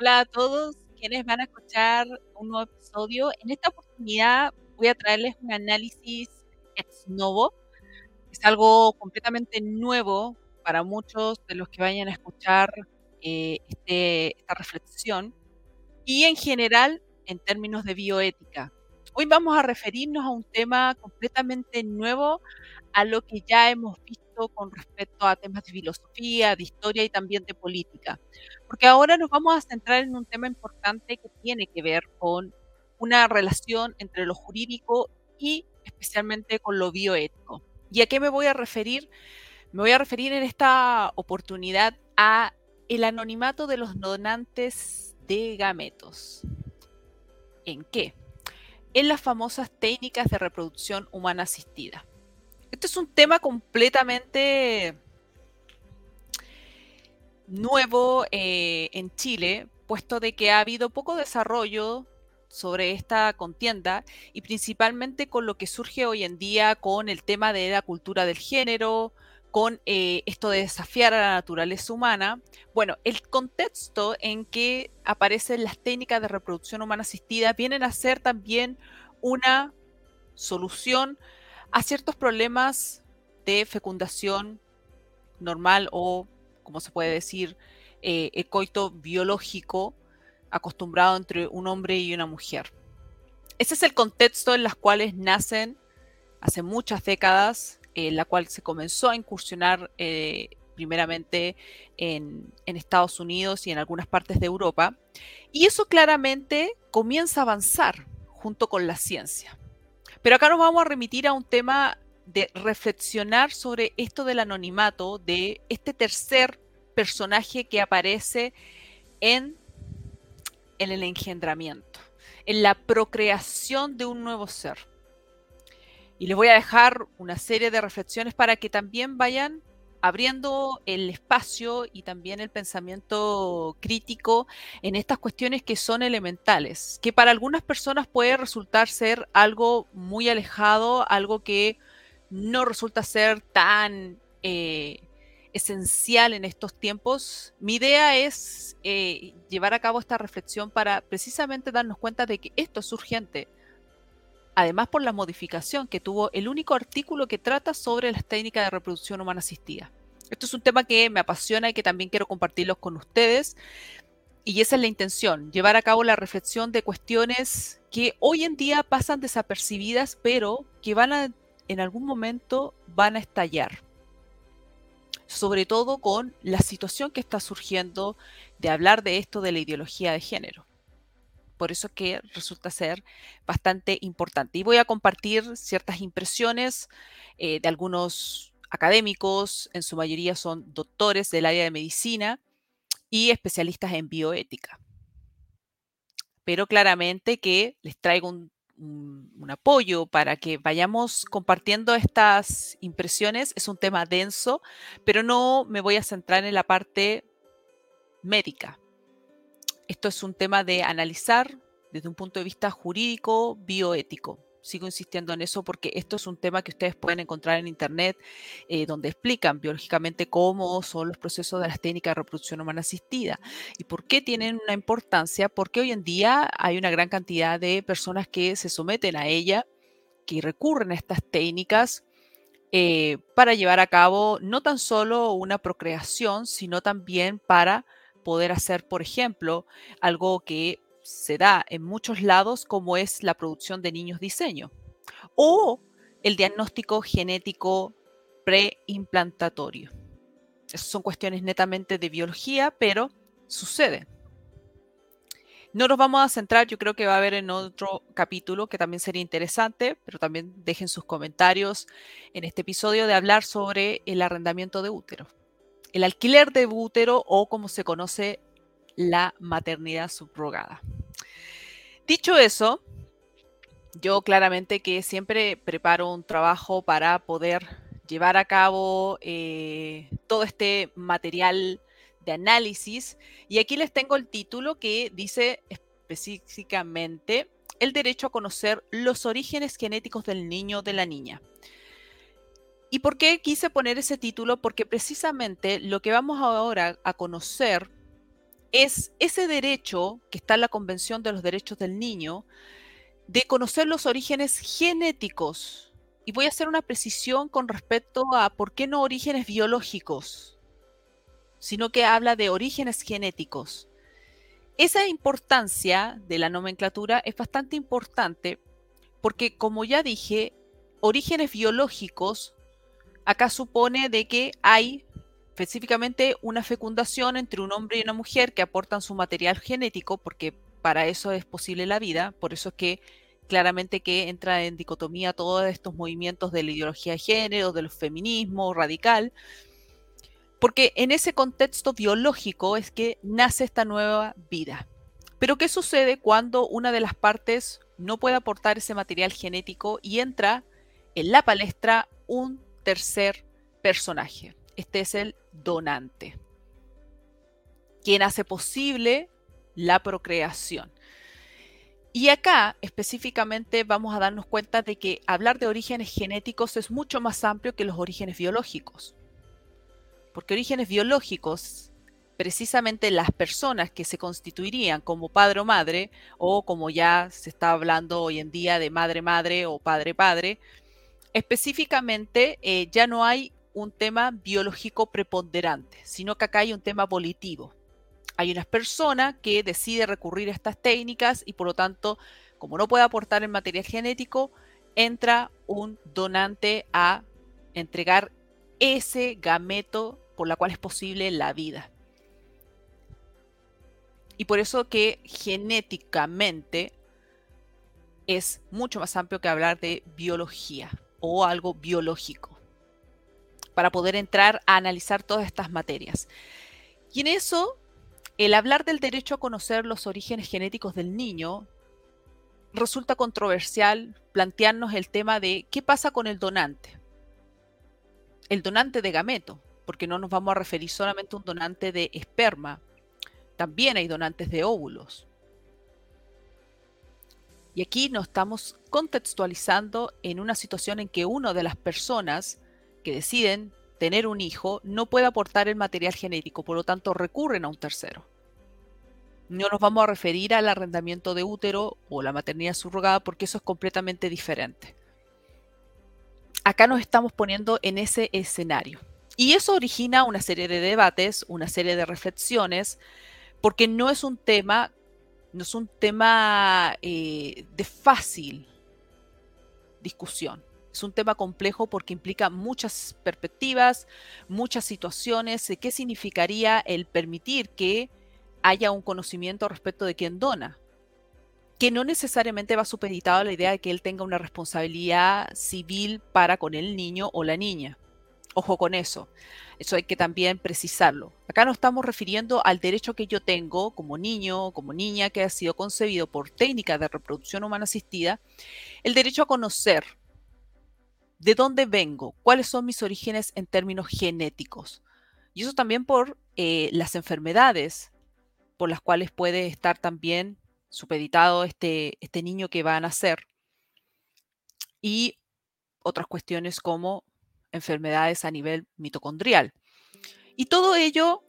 Hola a todos quienes van a escuchar un nuevo episodio. En esta oportunidad voy a traerles un análisis ex novo. Es algo completamente nuevo para muchos de los que vayan a escuchar eh, este, esta reflexión y en general en términos de bioética. Hoy vamos a referirnos a un tema completamente nuevo a lo que ya hemos visto con respecto a temas de filosofía, de historia y también de política. Porque ahora nos vamos a centrar en un tema importante que tiene que ver con una relación entre lo jurídico y especialmente con lo bioético. ¿Y a qué me voy a referir? Me voy a referir en esta oportunidad a el anonimato de los donantes de gametos. ¿En qué? En las famosas técnicas de reproducción humana asistida. Este es un tema completamente nuevo eh, en Chile, puesto de que ha habido poco desarrollo sobre esta contienda y principalmente con lo que surge hoy en día con el tema de la cultura del género, con eh, esto de desafiar a la naturaleza humana. Bueno, el contexto en que aparecen las técnicas de reproducción humana asistida vienen a ser también una solución a ciertos problemas de fecundación normal o, como se puede decir, eh, biológico acostumbrado entre un hombre y una mujer. Ese es el contexto en los cuales nacen hace muchas décadas, en la cual se comenzó a incursionar eh, primeramente en, en, Estados Unidos y en algunas partes de Europa. Y eso claramente comienza a avanzar junto con la ciencia. Pero acá nos vamos a remitir a un tema de reflexionar sobre esto del anonimato, de este tercer personaje que aparece en, el engendramiento, en la procreación de un nuevo ser. Y les voy a dejar una serie de reflexiones para que también vayan abriendo el espacio y también el pensamiento crítico en estas cuestiones que son elementales, que para algunas personas puede resultar ser algo muy alejado, algo que no resulta ser tan eh, esencial en estos tiempos. Mi idea es eh, llevar a cabo esta reflexión para precisamente darnos cuenta de que esto es urgente. Además, por la modificación que tuvo el único artículo que trata sobre las técnicas de reproducción humana asistida. Esto es un tema que me apasiona y que también quiero compartirlos con ustedes. Y esa es la intención, llevar a cabo la reflexión de cuestiones que hoy en día pasan desapercibidas, pero que van a, en algún momento van a estallar. Sobre todo con la situación que está surgiendo de hablar de esto de la ideología de género. Por eso que resulta ser bastante importante. Y voy a compartir ciertas impresiones eh, de algunos académicos, en su mayoría son doctores del área de medicina y especialistas en bioética. Pero claramente que les traigo un, apoyo para que vayamos compartiendo estas impresiones. Es un tema denso, pero no me voy a centrar en la parte médica. Esto es un tema de analizar desde un punto de vista jurídico, bioético sigo insistiendo en eso porque esto es un tema que ustedes pueden encontrar en internet, eh, donde explican biológicamente cómo son los procesos de las técnicas de reproducción humana asistida y por qué tienen una importancia, porque hoy en día hay una gran cantidad de personas que se someten a ella, que recurren a estas técnicas. Eh, para llevar a cabo no tan solo una procreación, sino también para poder hacer, por ejemplo, algo que se da en muchos lados como es la producción de niños diseño o el diagnóstico genético preimplantatorio. Esas son cuestiones netamente de biología, pero sucede. No nos vamos a centrar, yo creo que va a haber en otro capítulo que también sería interesante, pero también dejen sus comentarios en este episodio de hablar sobre el arrendamiento de útero. El alquiler de útero o como se conoce la maternidad subrogada. Dicho eso, yo claramente que siempre preparo un trabajo para poder llevar a cabo eh, todo este material de análisis. Y aquí les tengo el título que dice específicamente el derecho a conocer los orígenes genéticos del niño o de la niña. ¿Y por qué quise poner ese título? Porque precisamente lo que vamos ahora a conocer es ese derecho que está en la Convención de los Derechos del Niño de conocer los orígenes genéticos. Y voy a hacer una precisión con respecto a por qué no orígenes biológicos, sino que habla de orígenes genéticos. Esa importancia de la nomenclatura es bastante importante porque, como ya dije, orígenes biológicos acá supone de que hay específicamente una fecundación entre un hombre y una mujer que aportan su material genético, porque para eso es posible la vida, por eso es que claramente que entra en dicotomía todos estos movimientos de la ideología de género, del feminismo radical, porque en ese contexto biológico es que nace esta nueva vida. Pero ¿qué sucede cuando una de las partes no puede aportar ese material genético y entra en la palestra un tercer personaje? Este es el donante, quien hace posible la procreación. Y acá específicamente vamos a darnos cuenta de que hablar de orígenes genéticos es mucho más amplio que los orígenes biológicos. Porque orígenes biológicos, precisamente las personas que se constituirían como padre o madre, o como ya se está hablando hoy en día de madre-madre o padre-padre, específicamente eh, ya no hay un tema biológico preponderante, sino que acá hay un tema volitivo. Hay una persona que decide recurrir a estas técnicas y por lo tanto, como no puede aportar el material genético, entra un donante a entregar ese gameto por la cual es posible la vida. Y por eso que genéticamente es mucho más amplio que hablar de biología o algo biológico para poder entrar a analizar todas estas materias. Y en eso, el hablar del derecho a conocer los orígenes genéticos del niño resulta controversial plantearnos el tema de qué pasa con el donante. El donante de gameto, porque no nos vamos a referir solamente a un donante de esperma, también hay donantes de óvulos. Y aquí nos estamos contextualizando en una situación en que una de las personas que deciden tener un hijo no puede aportar el material genético, por lo tanto recurren a un tercero. No nos vamos a referir al arrendamiento de útero o la maternidad subrogada porque eso es completamente diferente. Acá nos estamos poniendo en ese escenario. Y eso origina una serie de debates, una serie de reflexiones, porque no es un tema, no es un tema eh, de fácil discusión. Es un tema complejo porque implica muchas perspectivas, muchas situaciones, qué significaría el permitir que haya un conocimiento respecto de quién dona, que no necesariamente va supeditado a la idea de que él tenga una responsabilidad civil para con el niño o la niña. Ojo con eso. Eso hay que también precisarlo. Acá no estamos refiriendo al derecho que yo tengo como niño, como niña que ha sido concebido por técnica de reproducción humana asistida, el derecho a conocer de dónde vengo, cuáles son mis orígenes en términos genéticos. Y eso también por eh, las enfermedades por las cuales puede estar también supeditado este, este niño que va a nacer. Y otras cuestiones como enfermedades a nivel mitocondrial. Y todo ello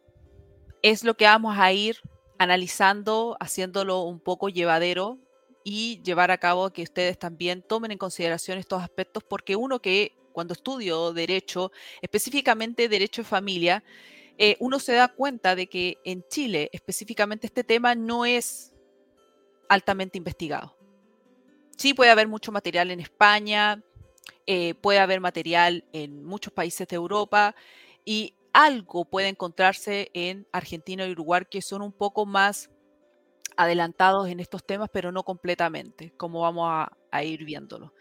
es lo que vamos a ir analizando, haciéndolo un poco llevadero y llevar a cabo que ustedes también tomen en consideración estos aspectos, porque uno que cuando estudio derecho, específicamente derecho de familia, eh, uno se da cuenta de que en Chile específicamente este tema no es altamente investigado. Sí puede haber mucho material en España, eh, puede haber material en muchos países de Europa y algo puede encontrarse en Argentina y Uruguay que son un poco más adelantados en estos temas, pero no completamente, como vamos a, ir viéndolo.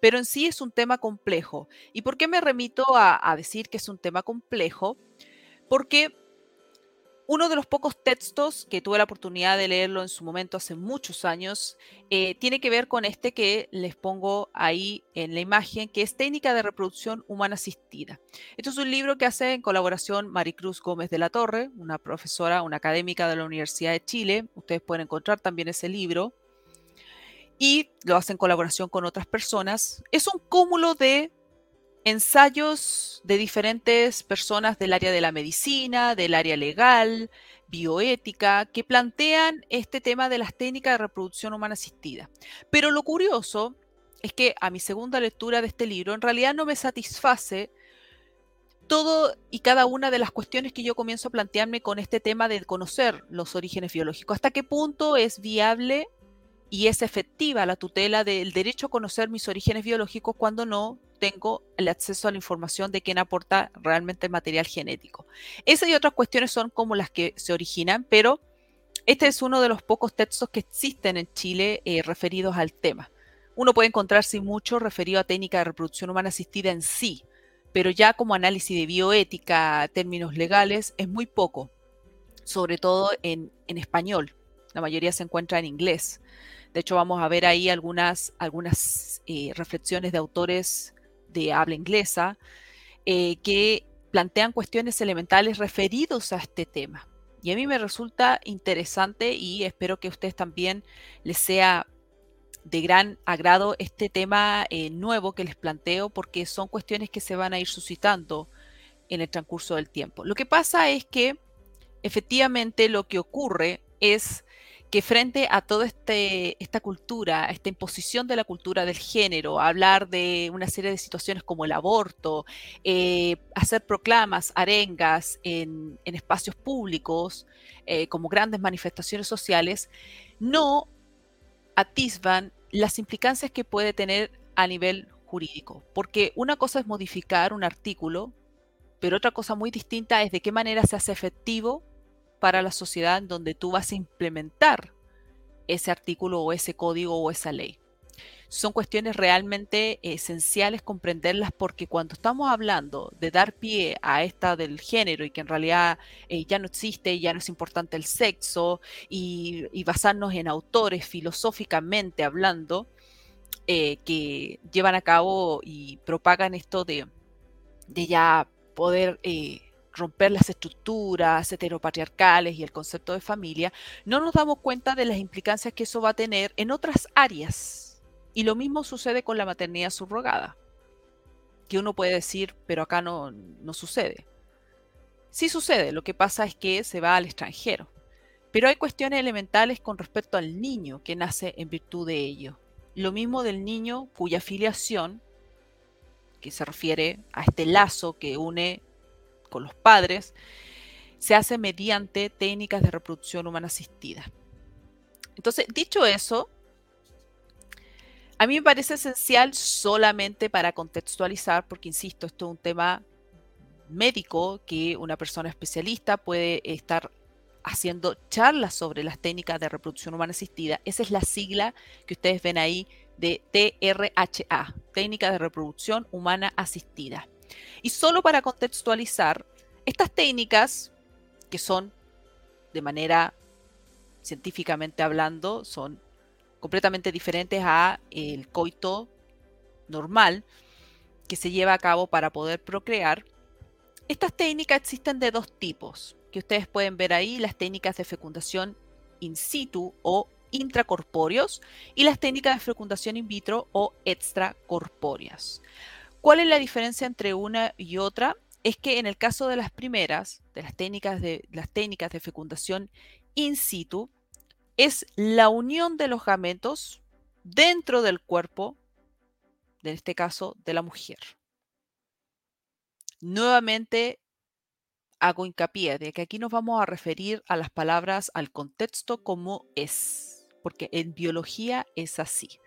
Pero en sí es un tema complejo. ¿Y por qué me remito a decir que es un tema complejo? Porque uno de los pocos textos que tuve la oportunidad de leerlo en su momento hace muchos años eh, tiene que ver con este que les pongo ahí en la imagen, que es Técnica de Reproducción Humana Asistida. Esto es un libro que hace en colaboración Maricruz Gómez de la Torre, una profesora, una académica de la Universidad de Chile. Ustedes pueden encontrar también ese libro. Y lo hace en colaboración con otras personas. Es un cúmulo de ensayos de diferentes personas del área de la medicina, del área legal, bioética, que plantean este tema de las técnicas de reproducción humana asistida. Pero lo curioso es que a mi segunda lectura de este libro en realidad no me satisface todo y cada una de las cuestiones que yo comienzo a plantearme con este tema de conocer los orígenes biológicos. ¿Hasta qué punto es viable y es efectiva la tutela del derecho a conocer mis orígenes biológicos cuando no tengo el acceso a la información de quién aporta realmente el material genético. Esas y otras cuestiones son como las que se originan, pero este es uno de los pocos textos que existen en Chile eh, referidos al tema. Uno puede encontrarse mucho referido a técnica de reproducción humana asistida en sí, pero ya como análisis de bioética, términos legales, es muy poco, sobre todo en, español. La mayoría se encuentra en inglés. De hecho, vamos a ver ahí algunas, algunas eh, reflexiones de autores de habla inglesa eh, que plantean cuestiones elementales referidos a este tema. Y a mí me resulta interesante y espero que a ustedes también les sea de gran agrado este tema eh, nuevo que les planteo porque son cuestiones que se van a ir suscitando en el transcurso del tiempo. Lo que pasa es que efectivamente lo que ocurre es que frente a toda este, esta cultura, esta imposición de la cultura del género, hablar de una serie de situaciones como el aborto, eh, hacer proclamas, arengas en, espacios públicos, eh, como grandes manifestaciones sociales, no atisban las implicancias que puede tener a nivel jurídico. Porque una cosa es modificar un artículo, pero otra cosa muy distinta es de qué manera se hace efectivo para la sociedad donde tú vas a implementar ese artículo o ese código o esa ley. Son cuestiones realmente esenciales comprenderlas porque cuando estamos hablando de dar pie a esta del género y que en realidad eh, ya no existe, ya no es importante el sexo y, basarnos en autores filosóficamente hablando eh, que llevan a cabo y propagan esto de, de ya poder eh, romper las estructuras heteropatriarcales y el concepto de familia, no nos damos cuenta de las implicancias que eso va a tener en otras áreas y lo mismo sucede con la maternidad subrogada, que uno puede decir, pero acá no, no sucede. Sí sucede, lo que pasa es que se va al extranjero. Pero hay cuestiones elementales con respecto al niño que nace en virtud de ello. Lo mismo del niño cuya filiación, que se refiere a este lazo que une con los padres, se hace mediante técnicas de reproducción humana asistida. Entonces, dicho eso, a mí me parece esencial solamente para contextualizar, porque insisto, esto es un tema médico que una persona especialista puede estar haciendo charlas sobre las técnicas de reproducción humana asistida. Esa es la sigla que ustedes ven ahí de TRHA, técnica de reproducción humana asistida. Y solo para contextualizar, estas técnicas, que son de manera científicamente hablando, son completamente diferentes a el coito normal que se lleva a cabo para poder procrear. Estas técnicas existen de dos tipos, que ustedes pueden ver ahí, las técnicas de fecundación in situ o intracorpóreos y las técnicas de fecundación in vitro o extracorpóreas. ¿Cuál es la diferencia entre una y otra? Es que en el caso de las primeras, de las técnicas de, las técnicas de fecundación in situ, es la unión de los gametos dentro del cuerpo, en este caso de la mujer. Nuevamente hago hincapié de que aquí nos vamos a referir a las palabras, al contexto como es, porque en biología es así.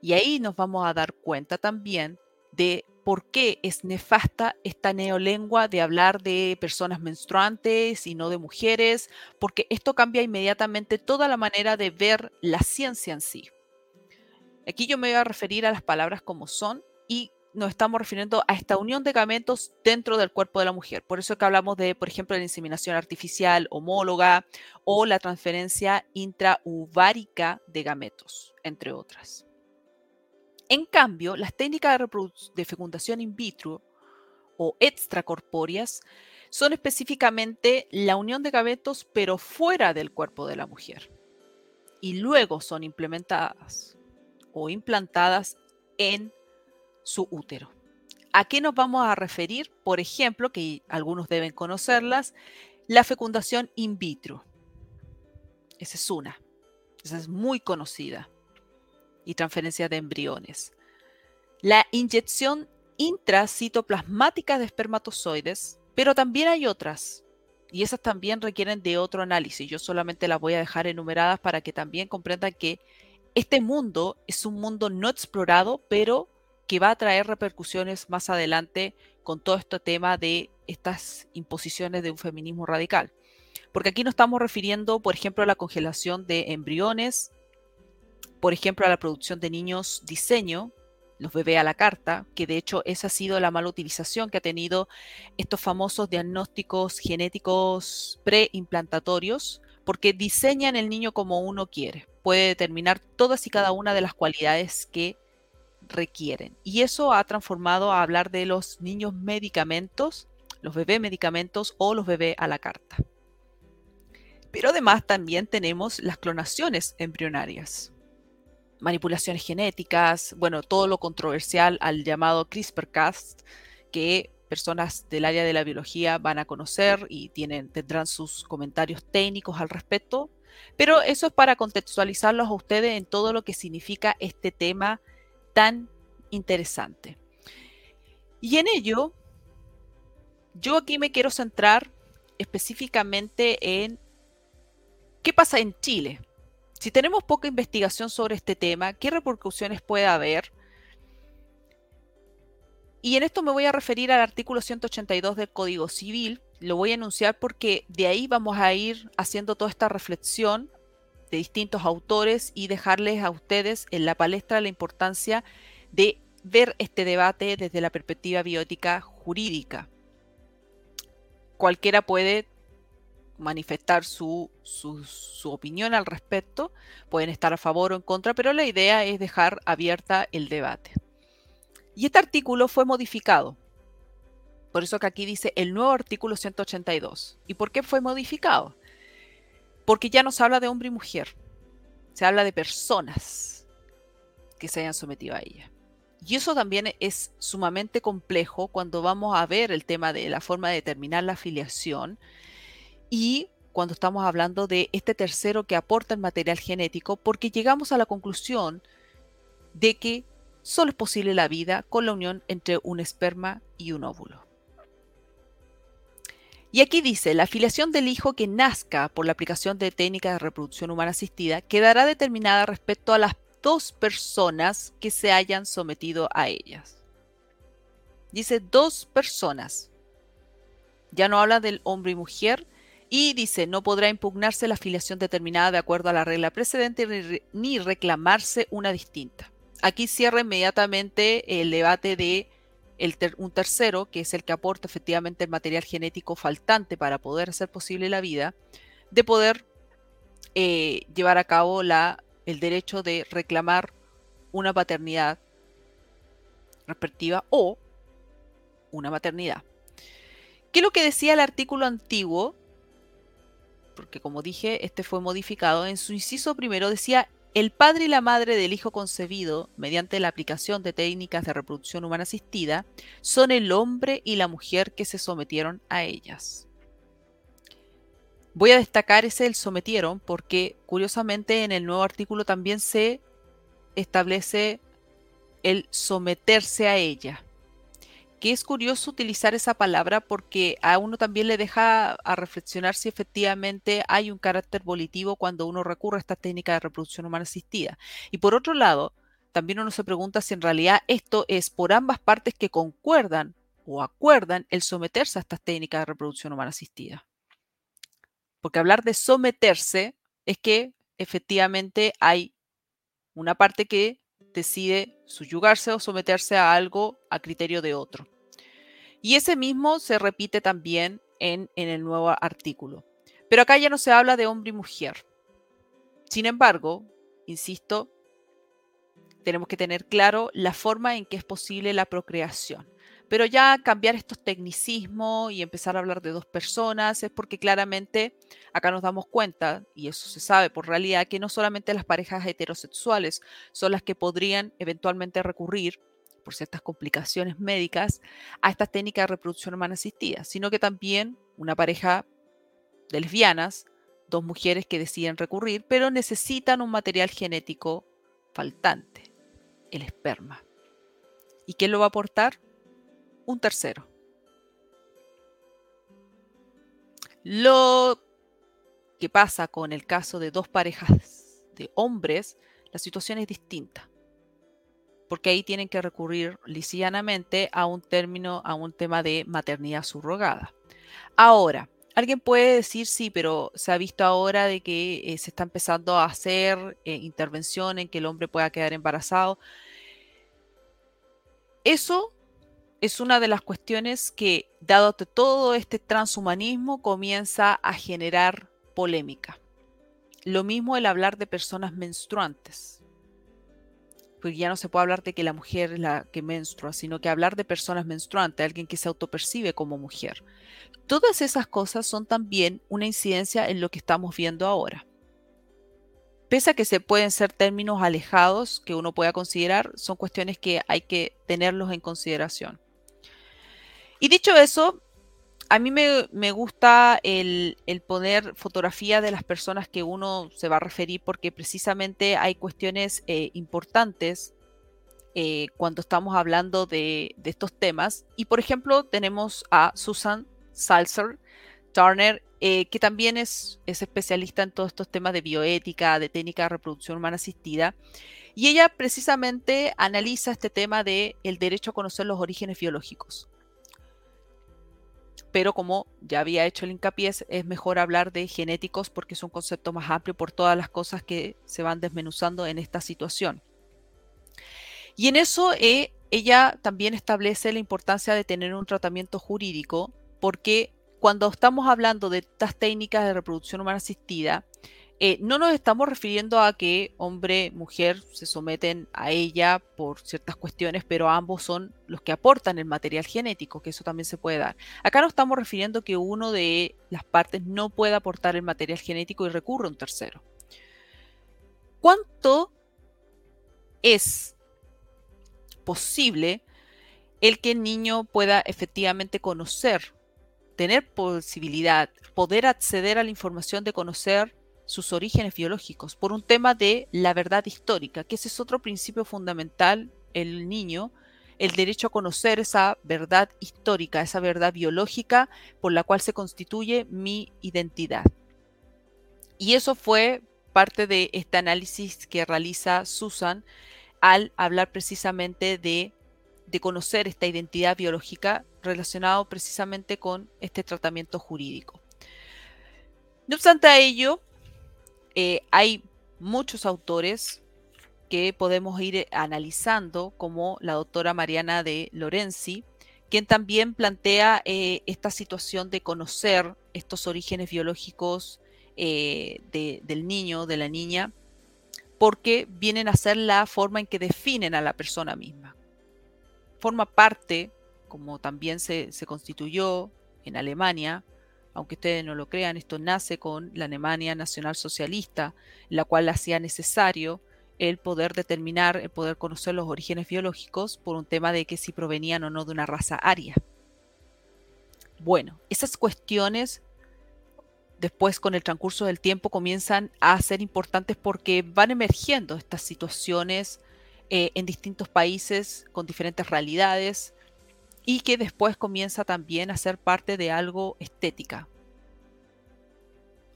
Y ahí nos vamos a dar cuenta también de por qué es nefasta esta neolengua de hablar de personas menstruantes y no de mujeres, porque esto cambia inmediatamente toda la manera de ver la ciencia en sí. Aquí yo me voy a referir a las palabras como son y nos estamos refiriendo a esta unión de gametos dentro del cuerpo de la mujer. Por eso que hablamos de, por ejemplo, la inseminación artificial homóloga o la transferencia intrauvárica de gametos, entre otras. En cambio, las técnicas de, fecundación in vitro o extracorpóreas son específicamente la unión de gametos pero fuera del cuerpo de la mujer y luego son implementadas o implantadas en su útero. ¿A qué nos vamos a referir? Por ejemplo, que algunos deben conocerlas, la fecundación in vitro. Esa es una. Esa es muy conocida. Y transferencia de embriones. La inyección intracitoplasmática de espermatozoides, pero también hay otras. Y esas también requieren de otro análisis. Yo solamente las voy a dejar enumeradas para que también comprendan que este mundo es un mundo no explorado, pero que va a traer repercusiones más adelante con todo este tema de estas imposiciones de un feminismo radical. Porque aquí nos estamos refiriendo, por ejemplo, a la congelación de embriones, por ejemplo, a la producción de niños diseño, los bebés a la carta, que de hecho esa ha sido la mala utilización que ha tenido estos famosos diagnósticos genéticos preimplantatorios, porque diseñan el niño como uno quiere. Puede determinar todas y cada una de las cualidades que requieren. Y eso ha transformado a hablar de los niños medicamentos, los bebés medicamentos o los bebés a la carta. Pero además también tenemos las clonaciones embrionarias, manipulaciones genéticas, bueno, todo lo controversial al llamado CRISPR-Cas, que personas del área de la biología van a conocer y tienen, tendrán sus comentarios técnicos al respecto. Pero eso es para contextualizarlos a ustedes en todo lo que significa este tema tan interesante. Y en ello, yo aquí me quiero centrar específicamente en qué pasa en Chile. Si tenemos poca investigación sobre este tema, ¿qué repercusiones puede haber? Y en esto me voy a referir al artículo 182 del Código Civil. Lo voy a enunciar porque de ahí vamos a ir haciendo toda esta reflexión de distintos autores y dejarles a ustedes en la palestra la importancia de ver este debate desde la perspectiva biótica jurídica. Cualquiera puede manifestar su, su, opinión al respecto, pueden estar a favor o en contra, pero la idea es dejar abierta el debate. Y este artículo fue modificado. Por eso que aquí dice el nuevo artículo 182. ¿Y por qué fue modificado? Porque ya no se habla de hombre y mujer, se habla de personas que se hayan sometido a ella. Y eso también es sumamente complejo cuando vamos a ver el tema de la forma de determinar la afiliación y cuando estamos hablando de este tercero que aporta el material genético, porque llegamos a la conclusión de que solo es posible la vida con la unión entre un esperma y un óvulo. Y aquí dice, la afiliación del hijo que nazca por la aplicación de técnicas de reproducción humana asistida quedará determinada respecto a las dos personas que se hayan sometido a ellas. Dice dos personas. Ya no habla del hombre y mujer. Y dice, no podrá impugnarse la afiliación determinada de acuerdo a la regla precedente ni reclamarse una distinta. Aquí cierra inmediatamente el debate de un tercero, que es el que aporta efectivamente el material genético faltante para poder hacer posible la vida, de poder eh, llevar a cabo la, el derecho de reclamar una paternidad respectiva o una maternidad. ¿Qué es lo que decía el artículo antiguo? Porque como dije, este fue modificado. En su inciso primero decía el padre y la madre del hijo concebido, mediante la aplicación de técnicas de reproducción humana asistida, son el hombre y la mujer que se sometieron a ellas. Voy a destacar ese el sometieron porque curiosamente en el nuevo artículo también se establece el someterse a ella que es curioso utilizar esa palabra porque a uno también le deja a reflexionar si efectivamente hay un carácter volitivo cuando uno recurre a esta técnica de reproducción humana asistida. Y por otro lado, también uno se pregunta si en realidad esto es por ambas partes que concuerdan o acuerdan el someterse a estas técnicas de reproducción humana asistida. Porque hablar de someterse es que efectivamente hay una parte que decide subyugarse o someterse a algo a criterio de otro. Y ese mismo se repite también en, el nuevo artículo. Pero acá ya no se habla de hombre y mujer. Sin embargo, insisto, tenemos que tener claro la forma en que es posible la procreación. Pero ya cambiar estos tecnicismos y empezar a hablar de dos personas es porque claramente acá nos damos cuenta, y eso se sabe por realidad, que no solamente las parejas heterosexuales son las que podrían eventualmente recurrir por ciertas complicaciones médicas a estas técnicas de reproducción humana asistida, sino que también una pareja de lesbianas, dos mujeres que deciden recurrir, pero necesitan un material genético faltante, el esperma. ¿Y quién lo va a aportar? Un tercero. Lo que pasa con el caso de dos parejas de hombres, la situación es distinta porque ahí tienen que recurrir lisianamente a un término, a un tema de maternidad subrogada. Ahora, alguien puede decir, sí, pero se ha visto ahora de que eh, se está empezando a hacer eh, intervención en que el hombre pueda quedar embarazado. Eso es una de las cuestiones que, dado todo este transhumanismo, comienza a generar polémica. Lo mismo el hablar de personas menstruantes porque ya no se puede hablar de que la mujer es la que menstrua, sino que hablar de personas menstruantes, alguien que se autopercibe como mujer. Todas esas cosas son también una incidencia en lo que estamos viendo ahora. Pese a que se pueden ser términos alejados que uno pueda considerar, son cuestiones que hay que tenerlos en consideración. Y dicho eso, a mí me, gusta el, poner fotografía de las personas que uno se va a referir porque precisamente hay cuestiones eh, importantes eh, cuando estamos hablando de, estos temas. Y por ejemplo tenemos a Susan Salzer Turner, eh, que también es, es especialista en todos estos temas de bioética, de técnica de reproducción humana asistida. Y ella precisamente analiza este tema de el derecho a conocer los orígenes biológicos pero como ya había hecho el hincapié, es mejor hablar de genéticos porque es un concepto más amplio por todas las cosas que se van desmenuzando en esta situación. Y en eso eh, ella también establece la importancia de tener un tratamiento jurídico porque cuando estamos hablando de estas técnicas de reproducción humana asistida, eh, no nos estamos refiriendo a que hombre, mujer se someten a ella por ciertas cuestiones, pero ambos son los que aportan el material genético, que eso también se puede dar. Acá no estamos refiriendo que uno de las partes no pueda aportar el material genético y recurre a un tercero. ¿Cuánto es posible el que el niño pueda efectivamente conocer, tener posibilidad, poder acceder a la información de conocer sus orígenes biológicos, por un tema de la verdad histórica, que ese es otro principio fundamental el niño, el derecho a conocer esa verdad histórica, esa verdad biológica por la cual se constituye mi identidad. Y eso fue parte de este análisis que realiza Susan al hablar precisamente de, de conocer esta identidad biológica relacionado precisamente con este tratamiento jurídico. No obstante a ello, eh, hay muchos autores que podemos ir eh, analizando, como la doctora Mariana de Lorenzi, quien también plantea eh, esta situación de conocer estos orígenes biológicos del niño, de la niña, porque vienen a ser la forma en que definen a la persona misma. Forma parte, como también se constituyó en Alemania, aunque ustedes no lo crean, esto nace con la Alemania Nacional Socialista, la cual hacía necesario el poder determinar, el poder conocer los orígenes biológicos por un tema de que si provenían o no de una raza aria. Bueno, esas cuestiones después con el transcurso del tiempo comienzan a ser importantes porque van emergiendo estas situaciones eh, en distintos países con diferentes realidades, y que después comienza también a ser parte de algo estética.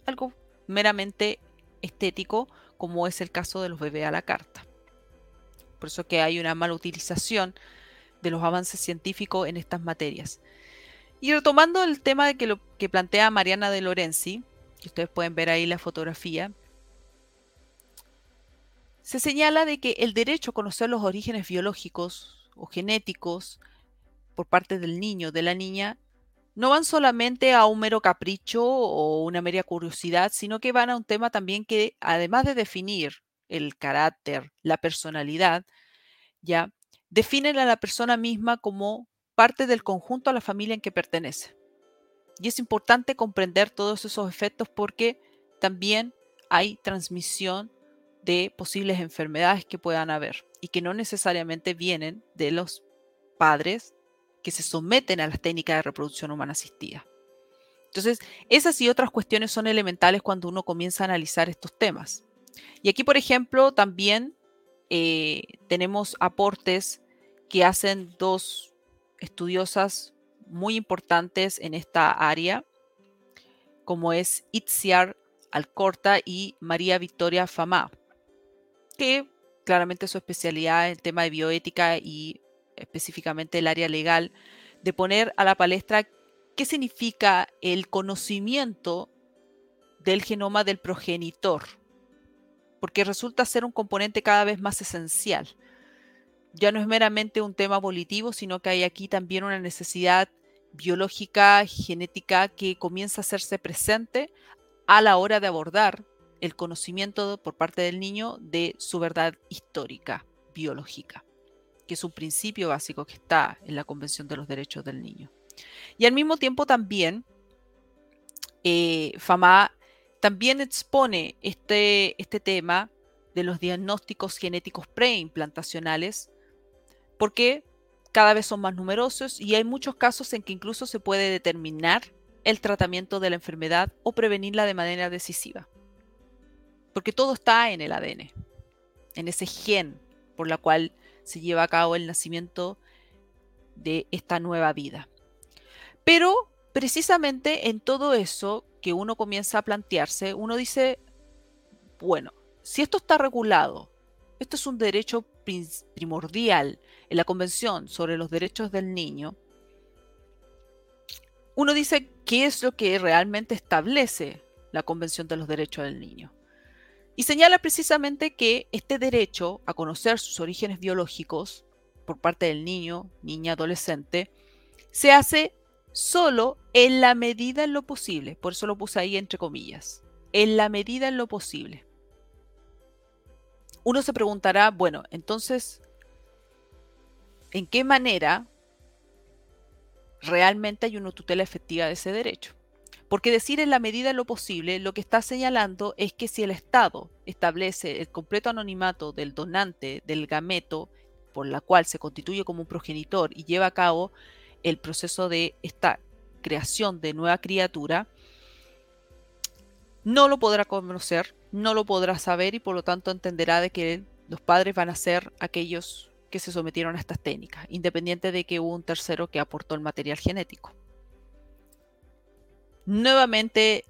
Algo meramente estético, como es el caso de los bebés a la carta. Por eso que hay una mala utilización de los avances científicos en estas materias. Y retomando el tema de que lo que plantea Mariana de Lorenzi, que ustedes pueden ver ahí la fotografía, se señala de que el derecho a conocer los orígenes biológicos o genéticos por parte del niño, de la niña, no van solamente a un mero capricho o una mera curiosidad, sino que van a un tema también que, además de definir el carácter, la personalidad, ya definen a la persona misma como parte del conjunto a la familia en que pertenece. Y es importante comprender todos esos efectos porque también hay transmisión de posibles enfermedades que puedan haber y que no necesariamente vienen de los padres que se someten a las técnicas de reproducción humana asistida. Entonces, esas y otras cuestiones son elementales cuando uno comienza a analizar estos temas. Y aquí, por ejemplo, también eh, tenemos aportes que hacen dos estudiosas muy importantes en esta área, como es Itziar Alcorta y María Victoria Famá, que claramente su especialidad en el tema de bioética y específicamente el área legal, de poner a la palestra qué significa el conocimiento del genoma del progenitor, porque resulta ser un componente cada vez más esencial. Ya no es meramente un tema volitivo, sino que hay aquí también una necesidad biológica, genética, que comienza a hacerse presente a la hora de abordar el conocimiento por parte del niño de su verdad histórica, biológica, que es un principio básico que está en la Convención de los Derechos del Niño. Y al mismo tiempo también, eh, FAMA también expone este, este tema de los diagnósticos genéticos preimplantacionales, porque cada vez son más numerosos y hay muchos casos en que incluso se puede determinar el tratamiento de la enfermedad o prevenirla de manera decisiva. Porque todo está en el ADN, en ese gen por la cual se lleva a cabo el nacimiento de esta nueva vida. Pero precisamente en todo eso que uno comienza a plantearse, uno dice, bueno, si esto está regulado, esto es un derecho primordial en la Convención sobre los Derechos del Niño, uno dice qué es lo que realmente establece la Convención de los Derechos del Niño. Y señala precisamente que este derecho a conocer sus orígenes biológicos por parte del niño, niña, adolescente, se hace solo en la medida en lo posible. Por eso lo puse ahí entre comillas. En la medida en lo posible. Uno se preguntará, bueno, entonces, ¿en qué manera realmente hay una tutela efectiva de ese derecho? Porque decir en la medida en lo posible lo que está señalando es que si el Estado establece el completo anonimato del donante del gameto por la cual se constituye como un progenitor y lleva a cabo el proceso de esta creación de nueva criatura, no lo podrá conocer, no lo podrá saber y por lo tanto entenderá de que los padres van a ser aquellos que se sometieron a estas técnicas, independiente de que hubo un tercero que aportó el material genético. Nuevamente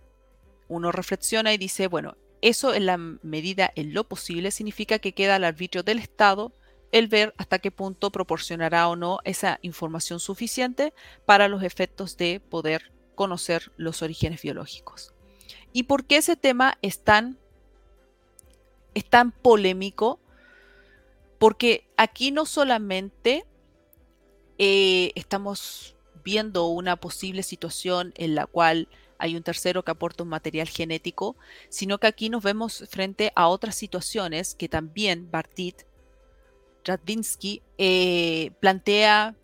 uno reflexiona y dice, bueno, eso en la medida en lo posible significa que queda al arbitrio del Estado el ver hasta qué punto proporcionará o no esa información suficiente para los efectos de poder conocer los orígenes biológicos. ¿Y por qué ese tema es tan, polémico? Porque aquí no solamente eh, estamos viendo una posible situación en la cual hay un tercero que aporta un material genético, sino que aquí nos vemos frente a otras situaciones que también Bartit Radvinsky eh, plantea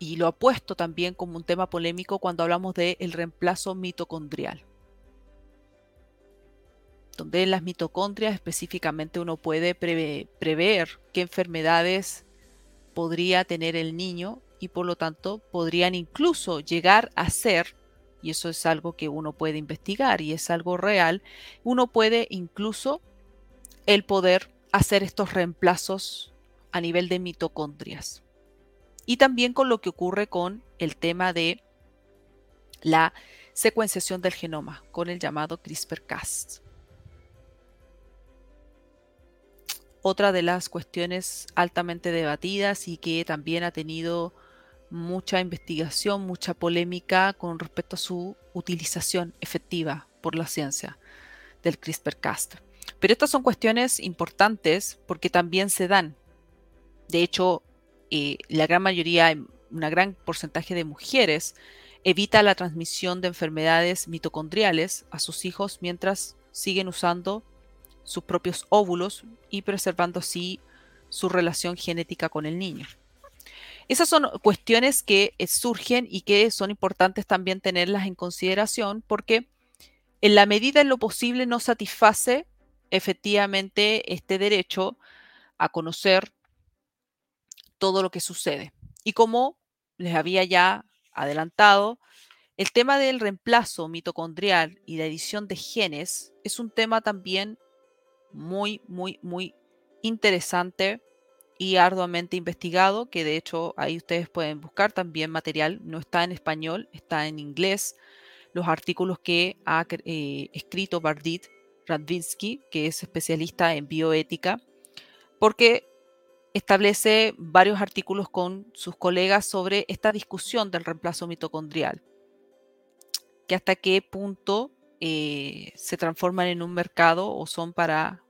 y lo ha puesto también como un tema polémico cuando hablamos del el reemplazo mitocondrial. Donde en las mitocondrias específicamente uno puede prever qué enfermedades podría tener el niño y por lo tanto podrían incluso llegar a ser, y eso es algo que uno puede investigar y es algo real, uno puede incluso el poder hacer estos reemplazos a nivel de mitocondrias. Y también con lo que ocurre con el tema de la secuenciación del genoma, con el llamado CRISPR-Cas. Otra de las cuestiones altamente debatidas y que también ha tenido mucha investigación, mucha polémica con respecto a su utilización efectiva por la ciencia del CRISPR-Cas. Pero estas son cuestiones importantes porque también se dan de hecho, eh, la gran mayoría, una gran porcentaje de mujeres evita la transmisión de enfermedades mitocondriales a sus hijos mientras siguen usando sus propios óvulos y preservando así su relación genética con el niño. Esas son cuestiones que eh, surgen y que son importantes también tenerlas en consideración porque en la medida en lo posible no satisface efectivamente este derecho a conocer todo lo que sucede. Y como les había ya adelantado, el tema del reemplazo mitocondrial y la edición de genes es un tema también muy, muy, muy interesante y arduamente investigado, que de hecho ahí ustedes pueden buscar también material, no está en español, está en inglés, los artículos que ha eh, escrito Bardit Radvinsky, que es especialista en bioética, porque establece varios artículos con sus colegas sobre esta discusión del reemplazo mitocondrial, que hasta qué punto eh, se transforman en un mercado o son para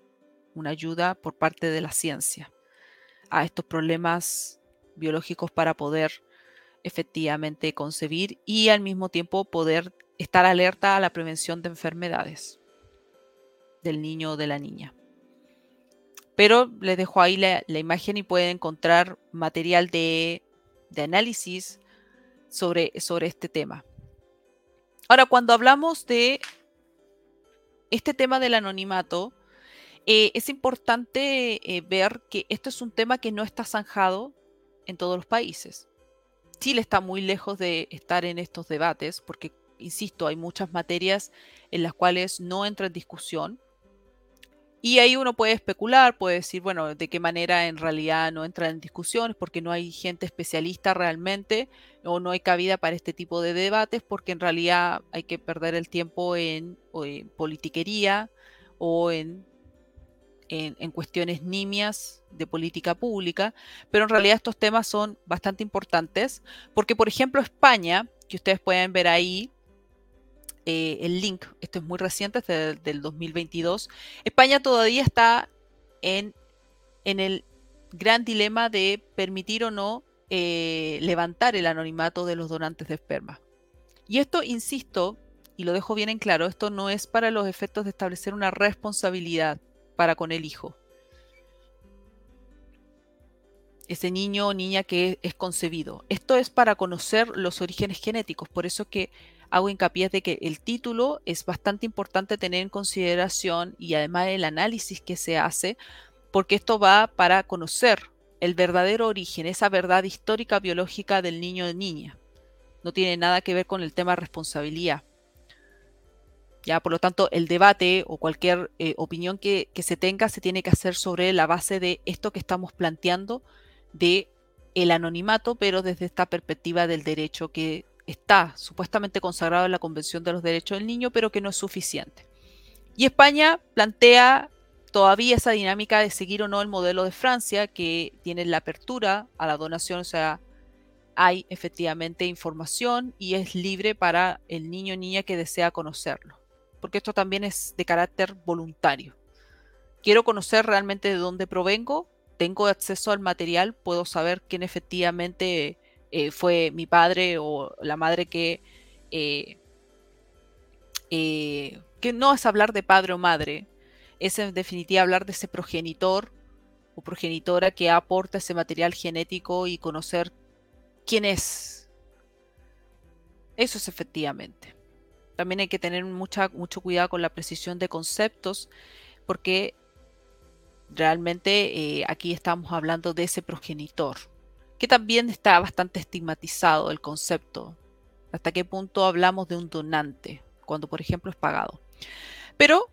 una ayuda por parte de la ciencia a estos problemas biológicos para poder efectivamente concebir y al mismo tiempo poder estar alerta a la prevención de enfermedades del niño o de la niña. Pero les dejo ahí la, imagen y pueden encontrar material de, análisis sobre, sobre este tema. Ahora, cuando hablamos de este tema del anonimato, eh, es importante eh, ver que esto es un tema que no está zanjado en todos los países. Chile está muy lejos de estar en estos debates porque, insisto, hay muchas materias en las cuales no entra en discusión. Y ahí uno puede especular, puede decir, bueno, de qué manera en realidad no entra en discusiones, porque no hay gente especialista realmente, o no hay cabida para este tipo de debates, porque en realidad hay que perder el tiempo en politiquería o en en, cuestiones nimias de política pública, pero en realidad estos temas son bastante importantes porque, por ejemplo, España, que ustedes pueden ver ahí, eh, el link, esto es muy reciente, este del 2022, España todavía está en, en el gran dilema de permitir o no eh, levantar el anonimato de los donantes de esperma. Y esto, insisto, y lo dejo bien en claro, esto no es para los efectos de establecer una responsabilidad para con el hijo. Ese niño o niña que es concebido. Esto es para conocer los orígenes genéticos, por eso que hago hincapié de que el título es bastante importante tener en consideración y además el análisis que se hace, porque esto va para conocer el verdadero origen, esa verdad histórica biológica del niño o niña. No tiene nada que ver con el tema responsabilidad. Ya, por lo tanto, el debate o cualquier eh, opinión que, se tenga se tiene que hacer sobre la base de esto que estamos planteando de el anonimato, pero desde esta perspectiva del derecho que está supuestamente consagrado en la Convención de los Derechos del Niño, pero que no es suficiente. Y España plantea todavía esa dinámica de seguir o no el modelo de Francia, que tiene la apertura a la donación, o sea, hay efectivamente información y es libre para el niño o niña que desea conocerlo porque esto también es de carácter voluntario. Quiero conocer realmente de dónde provengo, tengo acceso al material, puedo saber quién efectivamente eh, fue mi padre o la madre que... Eh, eh, que no es hablar de padre o madre, es en definitiva hablar de ese progenitor o progenitora que aporta ese material genético y conocer quién es. Eso es efectivamente. También hay que tener mucho cuidado con la precisión de conceptos, porque realmente eh, aquí estamos hablando de ese progenitor, que también está bastante estigmatizado el concepto. ¿Hasta qué punto hablamos de un donante? Cuando, por ejemplo, es pagado. Pero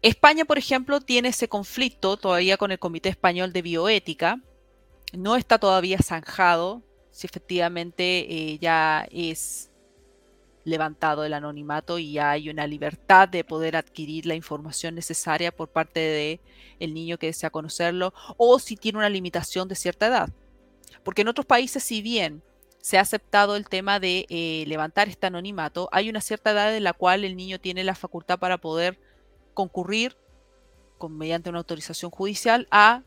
España, por ejemplo, tiene ese conflicto todavía con el Comité Español de Bioética. No está todavía zanjado si efectivamente eh, ya es levantado el anonimato y hay una libertad de poder adquirir la información necesaria por parte de el niño que desea conocerlo o si tiene una limitación de cierta edad. Porque en otros países, si bien se ha aceptado el tema de eh, levantar este anonimato, hay una cierta edad en la cual el niño tiene la facultad para poder concurrir con, mediante una autorización judicial a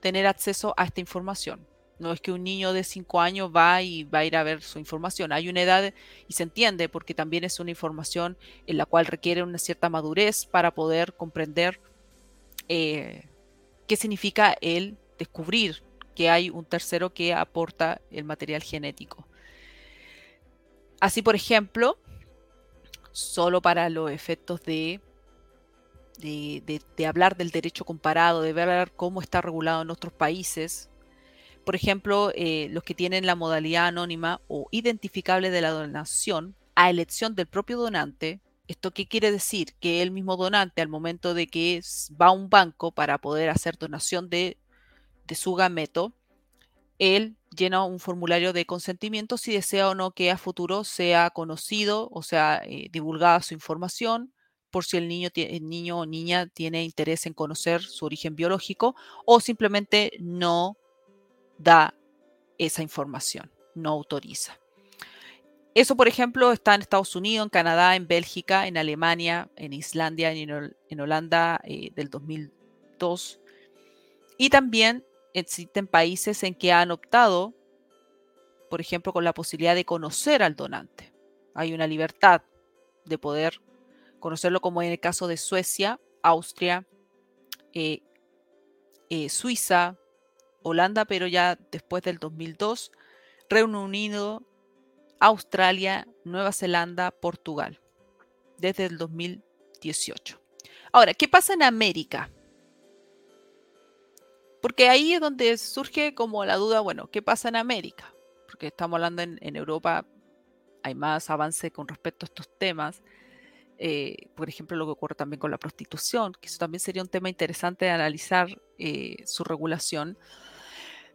tener acceso a esta información. No es que un niño de 5 años va y va a ir a ver su información. Hay una edad y se entiende porque también es una información en la cual requiere una cierta madurez para poder comprender eh, qué significa el descubrir que hay un tercero que aporta el material genético. Así, por ejemplo, solo para los efectos de de, hablar del derecho comparado, de ver cómo está regulado en otros países. Por ejemplo, eh, los que tienen la modalidad anónima o identificable de la donación a elección del propio donante. ¿Esto qué quiere decir? Que el mismo donante al momento de que va a un banco para poder hacer donación de, de su gameto, él llena un formulario de consentimiento si desea o no que a futuro sea conocido o sea eh, divulgada su información por si el niño, el niño o niña tiene interés en conocer su origen biológico o simplemente no da esa información, no autoriza. Eso, por ejemplo, está en Estados Unidos, en Canadá, en Bélgica, en Alemania, en Islandia, y en, Holanda eh, del 2002. Y también existen países en que han optado, por ejemplo, con la posibilidad de conocer al donante. Hay una libertad de poder conocerlo como en el caso de Suecia, Austria, eh, eh, Suiza, Holanda, pero ya después del 2002, Reino Unido, Australia, Nueva Zelanda, Portugal, desde el 2018. Ahora, ¿qué pasa en América? Porque ahí es donde surge como la duda, bueno, ¿qué pasa en América? Porque estamos hablando en, Europa, hay más avance con respecto a estos temas. Eh, por ejemplo, lo que ocurre también con la prostitución, que eso también sería un tema interesante de analizar eh, su regulación.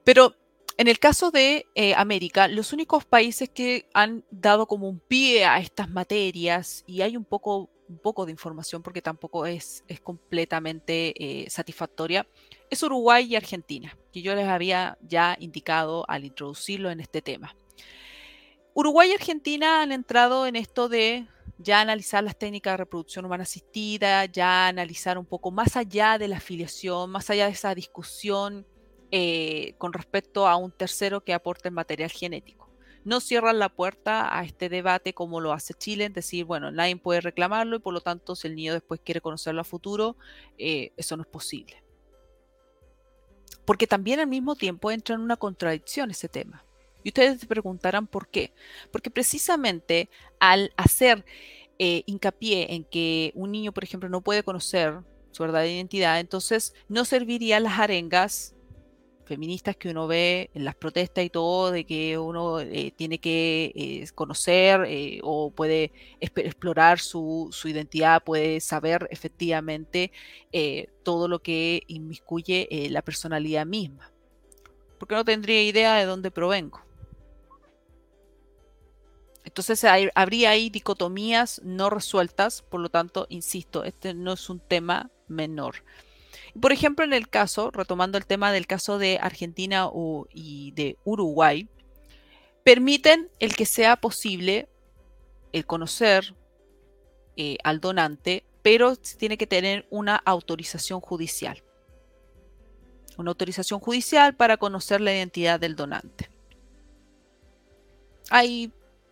Pero en el caso de eh, América, los únicos países que han dado como un pie a estas materias, y hay un poco, poco de información porque tampoco es, es completamente satisfactoria, es Uruguay y Argentina, que yo les había ya indicado al introducirlo en este tema. Uruguay y Argentina han entrado en esto de ya analizar las técnicas de reproducción humana asistida, ya analizar un poco más allá de la afiliación, más allá de esa discusión eh, con respecto a un tercero que aporte material genético. No cierran la puerta a este debate como lo hace Chile, en decir, bueno, nadie puede reclamarlo y por lo tanto si el niño después quiere conocerlo a futuro, eh, eso no es posible. Porque también al mismo tiempo entra en una contradicción ese tema. Y ustedes se preguntarán por qué. Porque precisamente al hacer eh, hincapié en que un niño, por ejemplo, no puede conocer su verdadera identidad, entonces no servirían las arengas feministas que uno ve en las protestas y todo, de que uno eh, tiene que eh, conocer o puede explorar su, su, identidad, puede saber efectivamente todo lo que inmiscuye la personalidad misma. Porque no tendría idea de dónde provengo. Entonces habría ahí dicotomías no resueltas, por lo tanto, insisto, este no es un tema menor. Por ejemplo, en el caso, retomando el tema del caso de Argentina y de Uruguay, permiten el que sea posible el conocer eh, al donante, pero tiene que tener una autorización judicial. Una autorización judicial para conocer la identidad del donante. Hay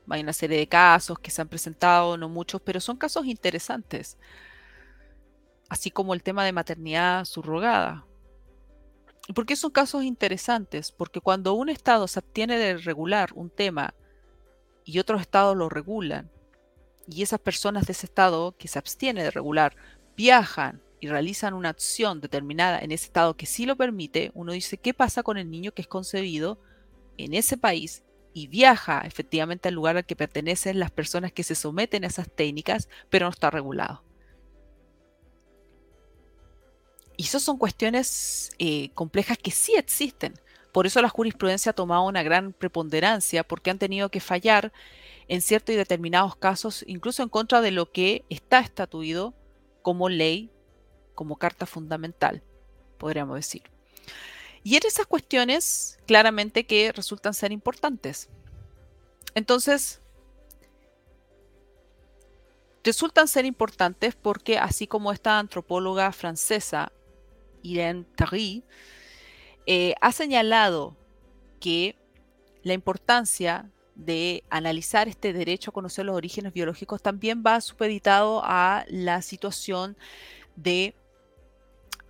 hay una serie de casos que se han presentado, no muchos, pero son casos interesantes. Así como el tema de maternidad subrogada. ¿Y por qué son casos interesantes? Porque cuando un Estado se abstiene de regular un tema y otros Estados lo regulan, y esas personas de ese Estado que se abstiene de regular viajan y realizan una acción determinada en ese Estado que sí lo permite, uno dice, ¿qué pasa con el niño que es concebido en ese país y viaja efectivamente al lugar al que pertenecen las personas que se someten a esas técnicas, pero no está regulado. Y esas son cuestiones eh, complejas que sí existen. Por eso la jurisprudencia ha tomado una gran preponderancia, porque han tenido que fallar en ciertos y determinados casos, incluso en contra de lo que está estatuido como ley, como carta fundamental, podríamos decir. Y en esas cuestiones, claramente que resultan ser importantes. Entonces, resultan ser importantes porque así como esta antropóloga francesa, Irene Tarry, eh, ha señalado que la importancia de analizar este derecho a conocer los orígenes biológicos también va supeditado a la situación de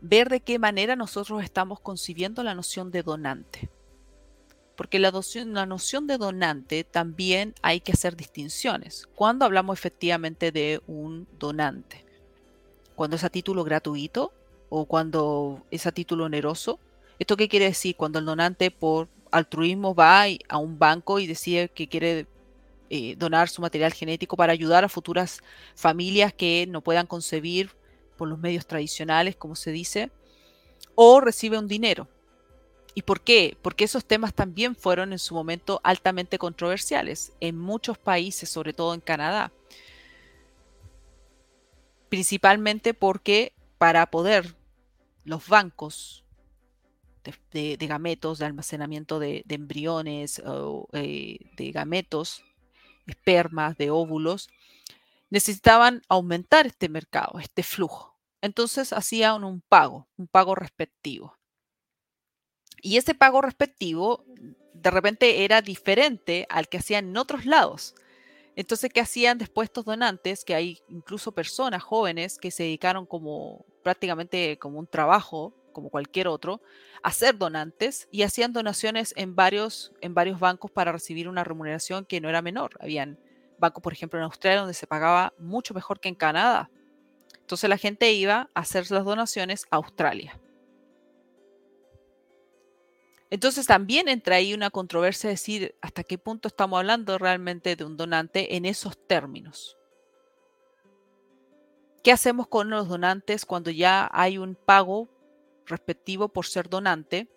ver de qué manera nosotros estamos concibiendo la noción de donante. Porque la noción, la noción de donante también hay que hacer distinciones. Cuando hablamos efectivamente de un donante? cuando es a título gratuito o cuando es a título oneroso. ¿Esto qué quiere decir? Cuando el donante por altruismo va a un banco y decide que quiere eh, donar su material genético para ayudar a futuras familias que no puedan concebir por los medios tradicionales, como se dice, o recibe un dinero. ¿Y por qué? Porque esos temas también fueron en su momento altamente controversiales en muchos países, sobre todo en Canadá. Principalmente porque para poder los bancos de, gametos, de almacenamiento de, embriones, o, eh, de gametos, espermas, de óvulos, necesitaban aumentar este mercado, este flujo. Entonces hacían un pago, un pago respectivo. Y ese pago respectivo de repente era diferente al que hacían en otros lados. Entonces, ¿qué hacían después estos donantes? Que hay incluso personas jóvenes que se dedicaron como prácticamente como un trabajo, como cualquier otro, a ser donantes y hacían donaciones en varios, en varios bancos para recibir una remuneración que no era menor. Habían bancos, por ejemplo, en Australia, donde se pagaba mucho mejor que en Canadá. Entonces la gente iba a hacer las donaciones a Australia. Entonces también entra ahí una controversia de decir hasta qué punto estamos hablando realmente de un donante en esos términos. ¿Qué hacemos con los donantes cuando ya hay un pago respectivo por ser donante?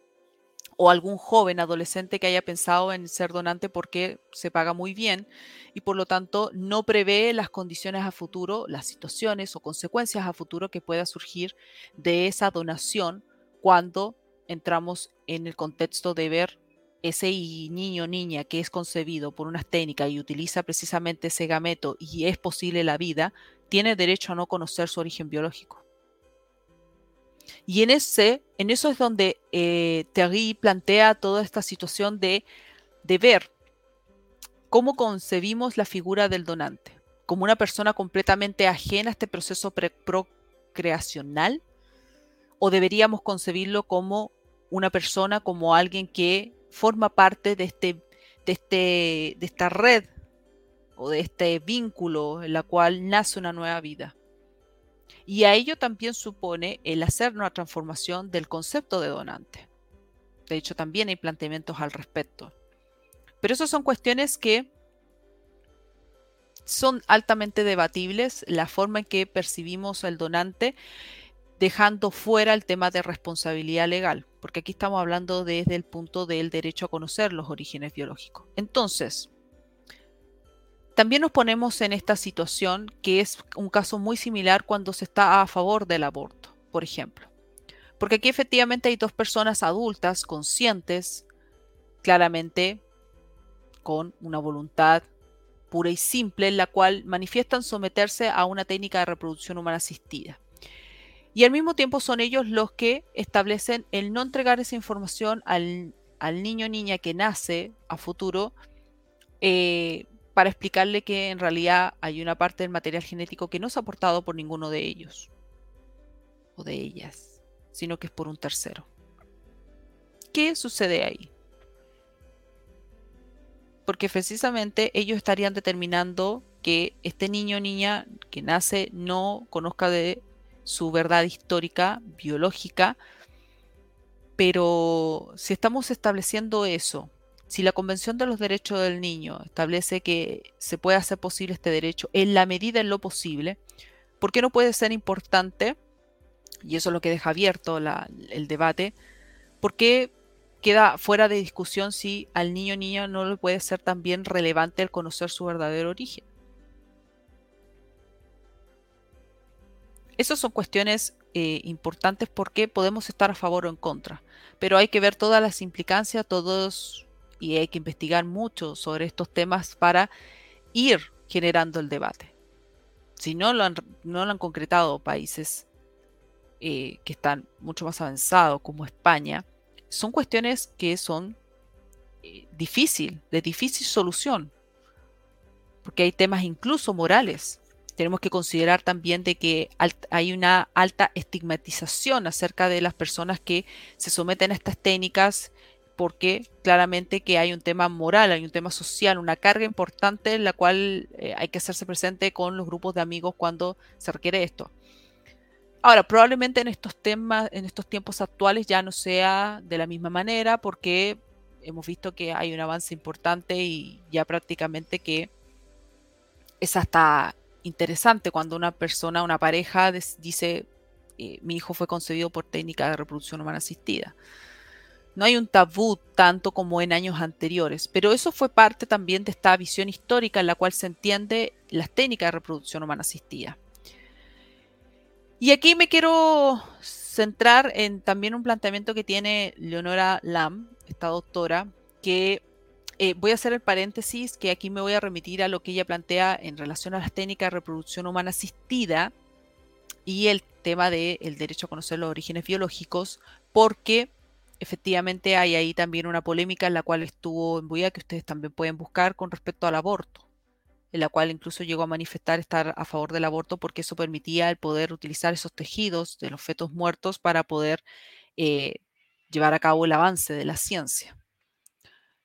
O algún joven adolescente que haya pensado en ser donante porque se paga muy bien y por lo tanto no prevé las condiciones a futuro, las situaciones o consecuencias a futuro que pueda surgir de esa donación cuando entramos en el contexto de ver ese niño niña que es concebido por unas técnicas y utiliza precisamente ese gameto y es posible la vida, tiene derecho a no conocer su origen biológico. Y en, ese, en eso es donde eh, Terry plantea toda esta situación de, de ver cómo concebimos la figura del donante, como una persona completamente ajena a este proceso procreacional, o deberíamos concebirlo como una persona como alguien que forma parte de, este, de, este, de esta red o de este vínculo en la cual nace una nueva vida. Y a ello también supone el hacer una transformación del concepto de donante. De hecho, también hay planteamientos al respecto. Pero esas son cuestiones que son altamente debatibles, la forma en que percibimos el donante dejando fuera el tema de responsabilidad legal, porque aquí estamos hablando desde el punto del derecho a conocer los orígenes biológicos. Entonces, también nos ponemos en esta situación que es un caso muy similar cuando se está a favor del aborto, por ejemplo. Porque aquí efectivamente hay dos personas adultas, conscientes, claramente con una voluntad pura y simple, en la cual manifiestan someterse a una técnica de reproducción humana asistida. Y al mismo tiempo son ellos los que establecen el no entregar esa información al, niño o niña que nace a futuro eh, para explicarle que en realidad hay una parte del material genético que no es aportado por ninguno de ellos o de ellas, sino que es por un tercero. ¿Qué sucede ahí? Porque precisamente ellos estarían determinando que este niño o niña que nace no conozca de su verdad histórica, biológica, pero si estamos estableciendo eso, si la Convención de los Derechos del Niño establece que se puede hacer posible este derecho en la medida en lo posible, ¿por qué no puede ser importante? Y eso es lo que deja abierto el debate. ¿Por qué queda fuera de discusión si al niño o niña no le puede ser también relevante el conocer su verdadero origen? Esas son cuestiones eh, importantes porque podemos estar a favor o en contra, pero hay que ver todas las implicancias, todos, y hay que investigar mucho sobre estos temas para ir generando el debate. Si no lo han, no lo han concretado países eh, que están mucho más avanzados, como España, son cuestiones que son eh, difícil, de difícil solución, porque hay temas incluso morales tenemos que considerar también de que hay una alta estigmatización acerca de las personas que se someten a estas técnicas porque claramente que hay un tema moral, hay un tema social, una carga importante en la cual eh, hay que hacerse presente con los grupos de amigos cuando se requiere esto. Ahora, probablemente en estos temas, en estos tiempos actuales ya no sea de la misma manera, porque hemos visto que hay un avance importante y ya prácticamente que es hasta interesante cuando una persona, una pareja dice, eh, mi hijo fue concebido por técnica de reproducción humana asistida. No hay un tabú tanto como en años anteriores, pero eso fue parte también de esta visión histórica en la cual se entiende las técnicas de reproducción humana asistida. Y aquí me quiero centrar en también un planteamiento que tiene Leonora Lam, esta doctora, que eh, voy a hacer el paréntesis que aquí me voy a remitir a lo que ella plantea en relación a las técnicas de reproducción humana asistida y el tema del derecho a conocer los orígenes biológicos, porque efectivamente hay ahí también una polémica en la cual estuvo Buya que ustedes también pueden buscar con respecto al aborto, en la cual incluso llegó a manifestar estar a favor del aborto porque eso permitía el poder utilizar esos tejidos de los fetos muertos para poder eh, llevar a cabo el avance de la ciencia.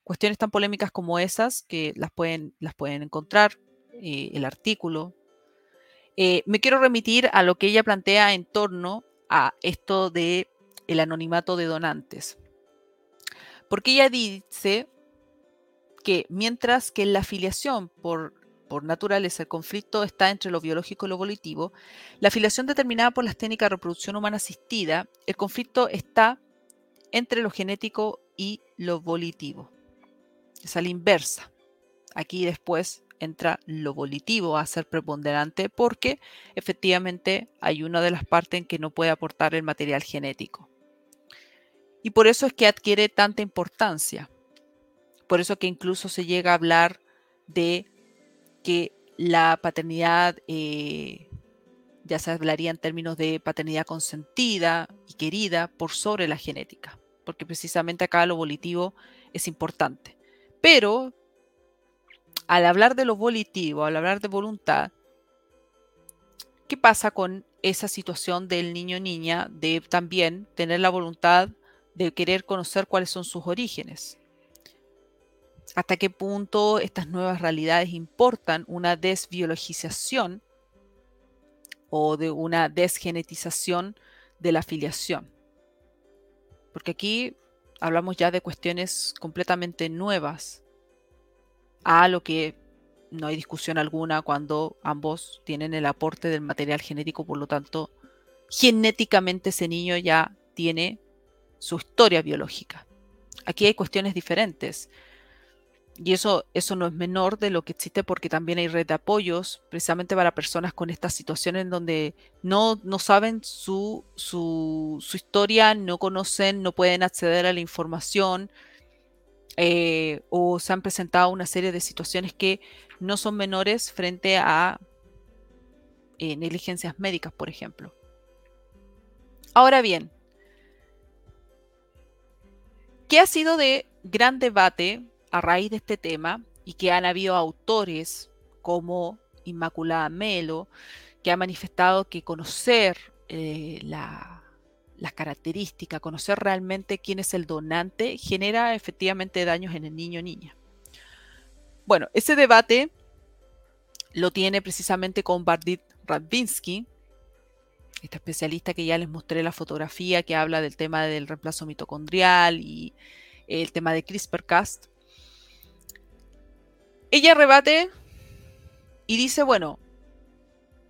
Cuestiones tan polémicas como esas que las pueden, encontrar, eh, el artículo. Eh, me quiero remitir a lo que ella plantea en torno a esto de el anonimato de donantes. Porque ella dice que mientras que en la afiliación por, por naturaleza el conflicto está entre lo biológico y lo volitivo, la afiliación determinada por las técnicas de reproducción humana asistida, el conflicto está entre lo genético y lo volitivo. Es a la inversa. Aquí después entra lo volitivo a ser preponderante porque efectivamente hay una de las partes en que no puede aportar el material genético. Y por eso es que adquiere tanta importancia. Por eso que incluso se llega a hablar de que la paternidad, eh, ya se hablaría en términos de paternidad consentida y querida por sobre la genética, porque precisamente acá lo volitivo es importante. Pero al hablar de lo volitivo, al hablar de voluntad, ¿qué pasa con esa situación del niño o niña de también tener la voluntad de querer conocer cuáles son sus orígenes. Hasta qué punto estas nuevas realidades importan una desbiologización o de una desgenetización de la afiliación. Porque aquí hablamos ya de cuestiones completamente nuevas a lo que no hay discusión alguna cuando ambos tienen el aporte del material genético, por lo tanto, genéticamente ese niño ya tiene su historia biológica. Aquí hay cuestiones diferentes. Y eso, eso no es menor de lo que existe porque también hay red de apoyos precisamente para personas con estas situaciones en donde no, no saben su, su, historia, no conocen, no pueden acceder a la información eh, o se han presentado una serie de situaciones que no son menores frente a eh, negligencias médicas, por ejemplo. Ahora bien, ¿Qué ha sido de gran debate a raíz de este tema y que han habido autores como Inmaculada Melo, que ha manifestado que conocer eh, la, las características, conocer realmente quién es el donante, genera efectivamente daños en el niño o niña. Bueno, ese debate lo tiene precisamente con Bardit Radvinsky, esta especialista que ya les mostré la fotografía que habla del tema del reemplazo mitocondrial y el tema de CRISPR-Cas. Ella rebate y dice, bueno,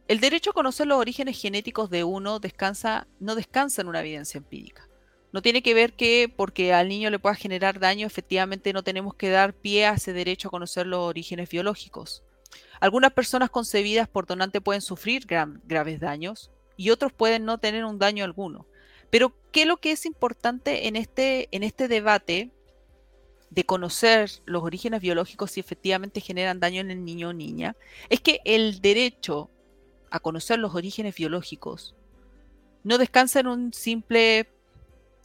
el derecho a conocer los orígenes genéticos de uno descansa, no descansa en una evidencia empírica. No tiene que ver que porque al niño le pueda generar daño, efectivamente no tenemos que dar pie a ese derecho a conocer los orígenes biológicos. Algunas personas concebidas por donante pueden sufrir graves daños, y otros pueden no tener un daño alguno. Pero ¿qué es lo que es importante en este, en este debate de conocer los orígenes biológicos si efectivamente generan daño en el niño o niña? Es que el derecho a conocer los orígenes biológicos no descansa en un simple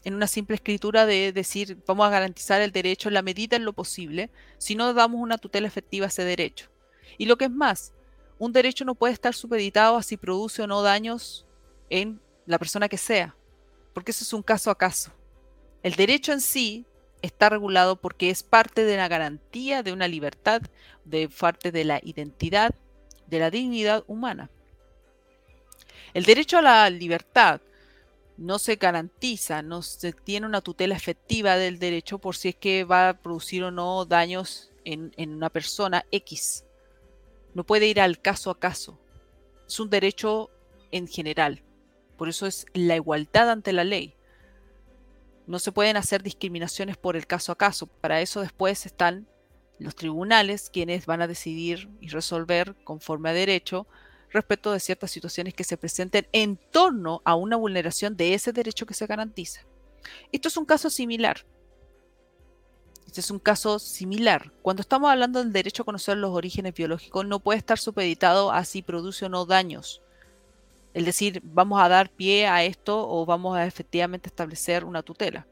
en una simple escritura de decir vamos a garantizar el derecho en la medida en lo posible, si no damos una tutela efectiva a ese derecho. Y lo que es más, un derecho no puede estar supeditado a si produce o no daños en la persona que sea, porque eso es un caso a caso. El derecho en sí está regulado porque es parte de la garantía de una libertad, de parte de la identidad, de la dignidad humana. El derecho a la libertad no se garantiza, no se tiene una tutela efectiva del derecho por si es que va a producir o no daños en, en una persona X. No puede ir al caso a caso. Es un derecho en general. Por eso es la igualdad ante la ley. No se pueden hacer discriminaciones por el caso a caso. Para eso después están los tribunales quienes van a decidir y resolver conforme a derecho respecto de ciertas situaciones que se presenten en torno a una vulneración de ese derecho que se garantiza. Esto es un caso similar. Este es un caso similar. Cuando estamos hablando del derecho a conocer los orígenes biológicos, no puede estar supeditado a si produce o no daños. Es decir, vamos a dar pie a esto o vamos a efectivamente establecer una tutela.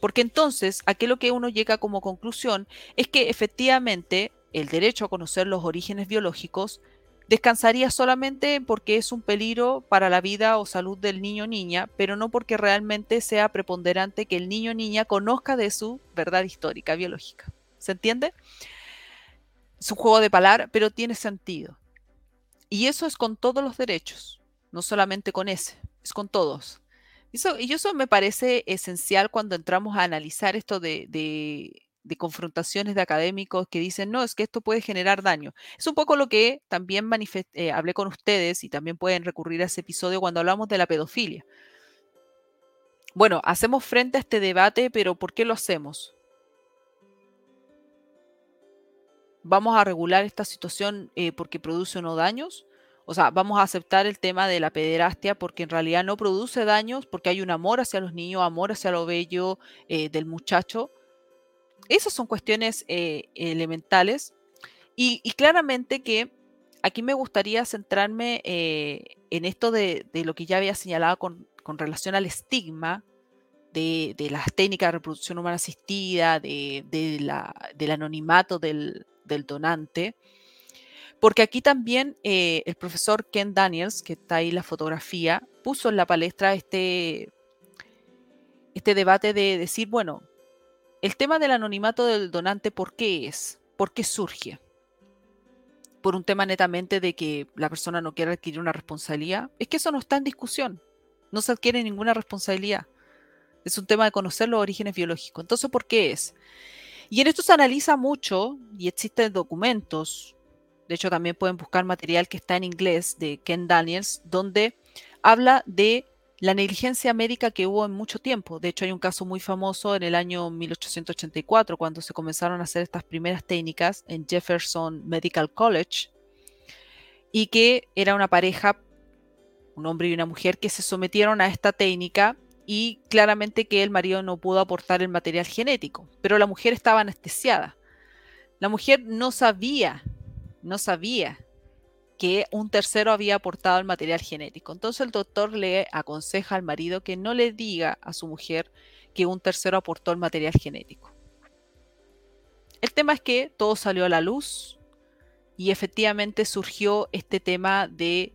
Porque entonces, aquí lo que uno llega como conclusión es que efectivamente el derecho a conocer los orígenes biológicos descansaría solamente porque es un peligro para la vida o salud del niño o niña, pero no porque realmente sea preponderante que el niño o niña conozca de su verdad histórica biológica. ¿Se entiende? Es un juego de palabras, pero tiene sentido. Y eso es con todos los derechos, no solamente con ese, es con todos. Eso, y eso me parece esencial cuando entramos a analizar esto de, de, confrontaciones de académicos que dicen, no, es que esto puede generar daño. Es un poco lo que también eh, hablé con ustedes y también pueden recurrir a ese episodio cuando hablamos de la pedofilia. Bueno, hacemos frente a este debate, pero ¿por qué lo hacemos? ¿Vamos a regular esta situación eh, porque produce o no daños? O sea, vamos a aceptar el tema de la pederastia porque en realidad no produce daños, porque hay un amor hacia los niños, amor hacia lo bello eh, del muchacho. Esas son cuestiones eh, elementales. Y, claramente que aquí me gustaría centrarme eh, en esto de, lo que ya había señalado con, relación al estigma de, las técnicas de reproducción humana asistida, de, del anonimato del donante porque aquí también eh, el profesor Ken Daniels, que está ahí la fotografía, puso en la palestra este, este debate de decir, bueno, el tema del anonimato del donante, ¿por qué es? ¿Por qué surge? ¿Por un tema netamente de que la persona no quiere adquirir una responsabilidad? Es que eso no está en discusión. No se adquiere ninguna responsabilidad. Es un tema de conocer los orígenes biológicos. Entonces, ¿por qué es? Y en esto se analiza mucho y existen documentos, de hecho, también pueden buscar material que está en inglés de Ken Daniels, donde habla de la negligencia médica que hubo en mucho tiempo. De hecho, hay un caso muy famoso en el año 1884, cuando se comenzaron a hacer estas primeras técnicas en Jefferson Medical College, y que era una pareja, un hombre y una mujer, que se sometieron a esta técnica y claramente que el marido no pudo aportar el material genético, pero la mujer estaba anestesiada. La mujer no sabía no sabía que un tercero había aportado el material genético. Entonces el doctor le aconseja al marido que no le diga a su mujer que un tercero aportó el material genético. El tema es que todo salió a la luz y efectivamente surgió este tema de,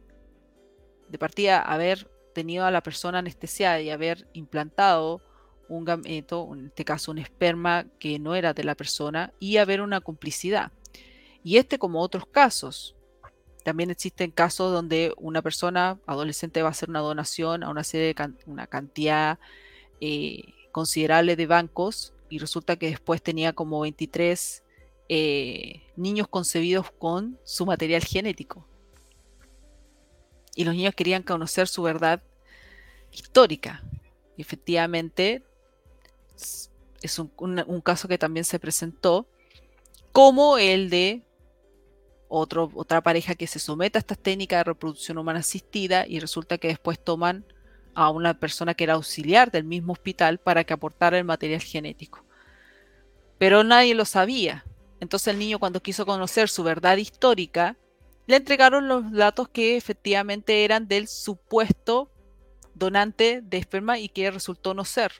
de partida, haber tenido a la persona anestesiada y haber implantado un gameto, en este caso un esperma que no era de la persona, y haber una complicidad. Y este como otros casos. También existen casos donde una persona adolescente va a hacer una donación a una serie de una cantidad eh, considerable de bancos y resulta que después tenía como 23 eh, niños concebidos con su material genético. Y los niños querían conocer su verdad histórica. Y efectivamente, es un caso que también se presentó como el de otra pareja que se somete a estas técnicas de reproducción humana asistida y resulta que después toman a una persona que era auxiliar del mismo hospital para que aportara el material genético. Pero nadie lo sabía. Entonces el niño cuando quiso conocer su verdad histórica, le entregaron los datos que efectivamente eran del supuesto donante de esperma y que resultó no ser.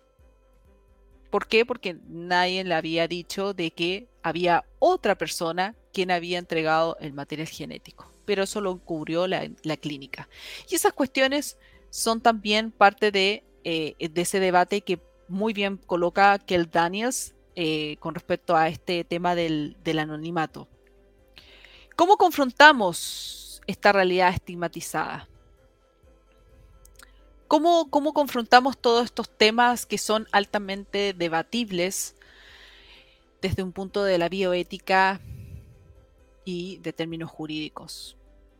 ¿Por qué? Porque nadie le había dicho de que había otra persona quien había entregado el material genético, pero eso lo cubrió la, clínica. Y esas cuestiones son también parte de, eh, ese debate que muy bien coloca Kel Daniels eh, con respecto a este tema del, anonimato. ¿Cómo confrontamos esta realidad estigmatizada? ¿Cómo, ¿Cómo confrontamos todos estos temas que son altamente debatibles desde un punto de la bioética y de términos jurídicos?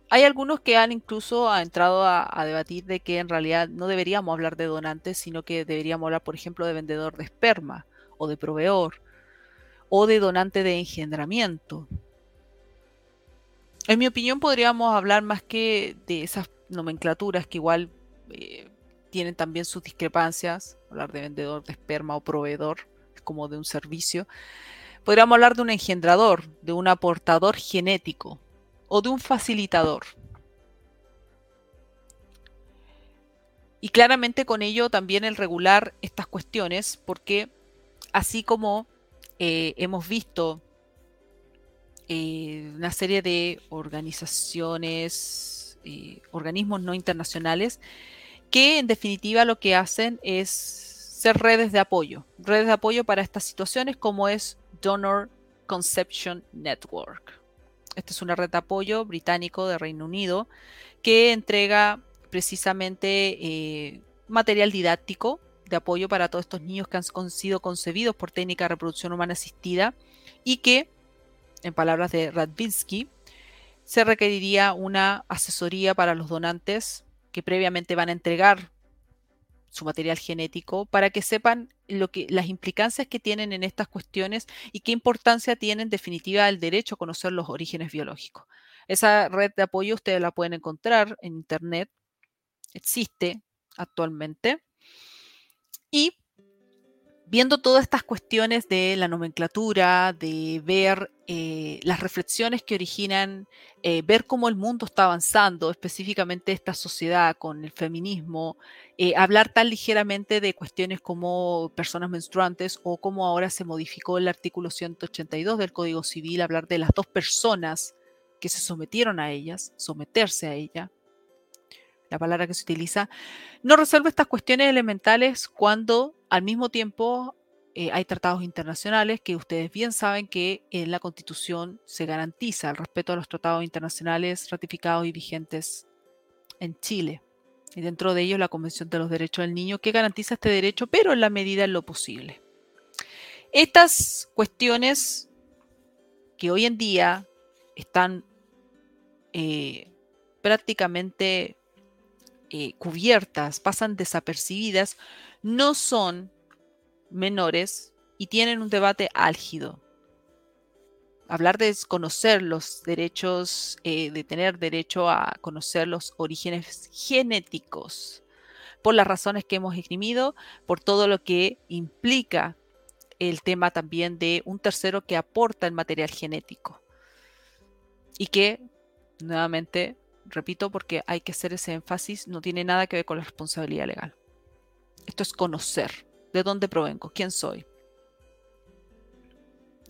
Hay algunos que han incluso entrado a, debatir de que en realidad no deberíamos hablar de donantes, sino que deberíamos hablar, por ejemplo, de vendedor de esperma o de proveedor o de donante de engendramiento. En mi opinión podríamos hablar más que de esas nomenclaturas que igual eh, tienen también sus discrepancias, hablar de vendedor de esperma o proveedor, como de un servicio. Podríamos hablar de un engendrador, de un aportador genético, o de un facilitador. Y claramente con ello también el regular estas cuestiones, porque así como eh, hemos visto eh, una serie de organizaciones, eh, organismos no internacionales, que en definitiva lo que hacen es ser redes de apoyo, redes de apoyo para estas situaciones como es Donor Conception Network. Esta es una red de apoyo británico de Reino Unido que entrega precisamente eh, material didáctico de apoyo para todos estos niños que han sido concebidos por técnica de reproducción humana asistida y que, en palabras de Radvinsky, se requeriría una asesoría para los donantes que previamente van a entregar su material genético para que sepan lo que, las implicancias que tienen en estas cuestiones y qué importancia tiene en definitiva el derecho a conocer los orígenes biológicos. Esa red de apoyo ustedes la pueden encontrar en internet, existe actualmente. Y viendo todas estas cuestiones de la nomenclatura, de ver eh, las reflexiones que originan, eh, ver cómo el mundo está avanzando, específicamente esta sociedad con el feminismo, eh, hablar tan ligeramente de cuestiones como personas menstruantes o como ahora se modificó el artículo 182 del Código Civil, hablar de las dos personas que se sometieron a ellas, someterse a ella, la palabra que se utiliza, no resuelve estas cuestiones elementales cuando al mismo tiempo eh, hay tratados internacionales que ustedes bien saben que en la Constitución se garantiza el respeto a los tratados internacionales ratificados y vigentes en Chile. Y dentro de ellos la Convención de los Derechos del Niño que garantiza este derecho, pero en la medida en lo posible. Estas cuestiones que hoy en día están eh, prácticamente eh, cubiertas, pasan desapercibidas, no son menores y tienen un debate álgido. Hablar de conocer los derechos, eh, de tener derecho a conocer los orígenes genéticos, por las razones que hemos esgrimido, por todo lo que implica el tema también de un tercero que aporta el material genético y que, nuevamente, repito porque hay que hacer ese énfasis, no tiene nada que ver con la responsabilidad legal. Esto es conocer de dónde provengo, quién soy.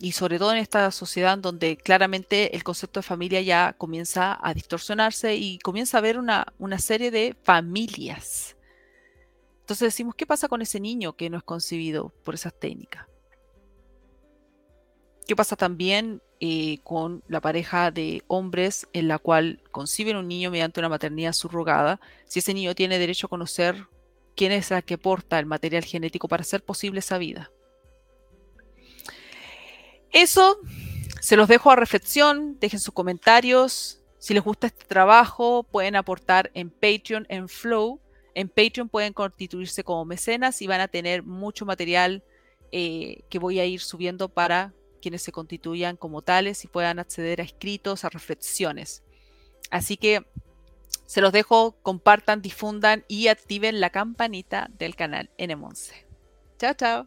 Y sobre todo en esta sociedad donde claramente el concepto de familia ya comienza a distorsionarse y comienza a haber una, una serie de familias. Entonces decimos, ¿qué pasa con ese niño que no es concebido por esas técnicas? ¿Qué pasa también eh, con la pareja de hombres en la cual conciben un niño mediante una maternidad subrogada? Si ese niño tiene derecho a conocer quién es la que porta el material genético para hacer posible esa vida. Eso se los dejo a reflexión, dejen sus comentarios. Si les gusta este trabajo, pueden aportar en Patreon, en Flow. En Patreon pueden constituirse como mecenas y van a tener mucho material eh, que voy a ir subiendo para quienes se constituyan como tales y puedan acceder a escritos, a reflexiones. Así que se los dejo, compartan, difundan y activen la campanita del canal N11. Chao, chao.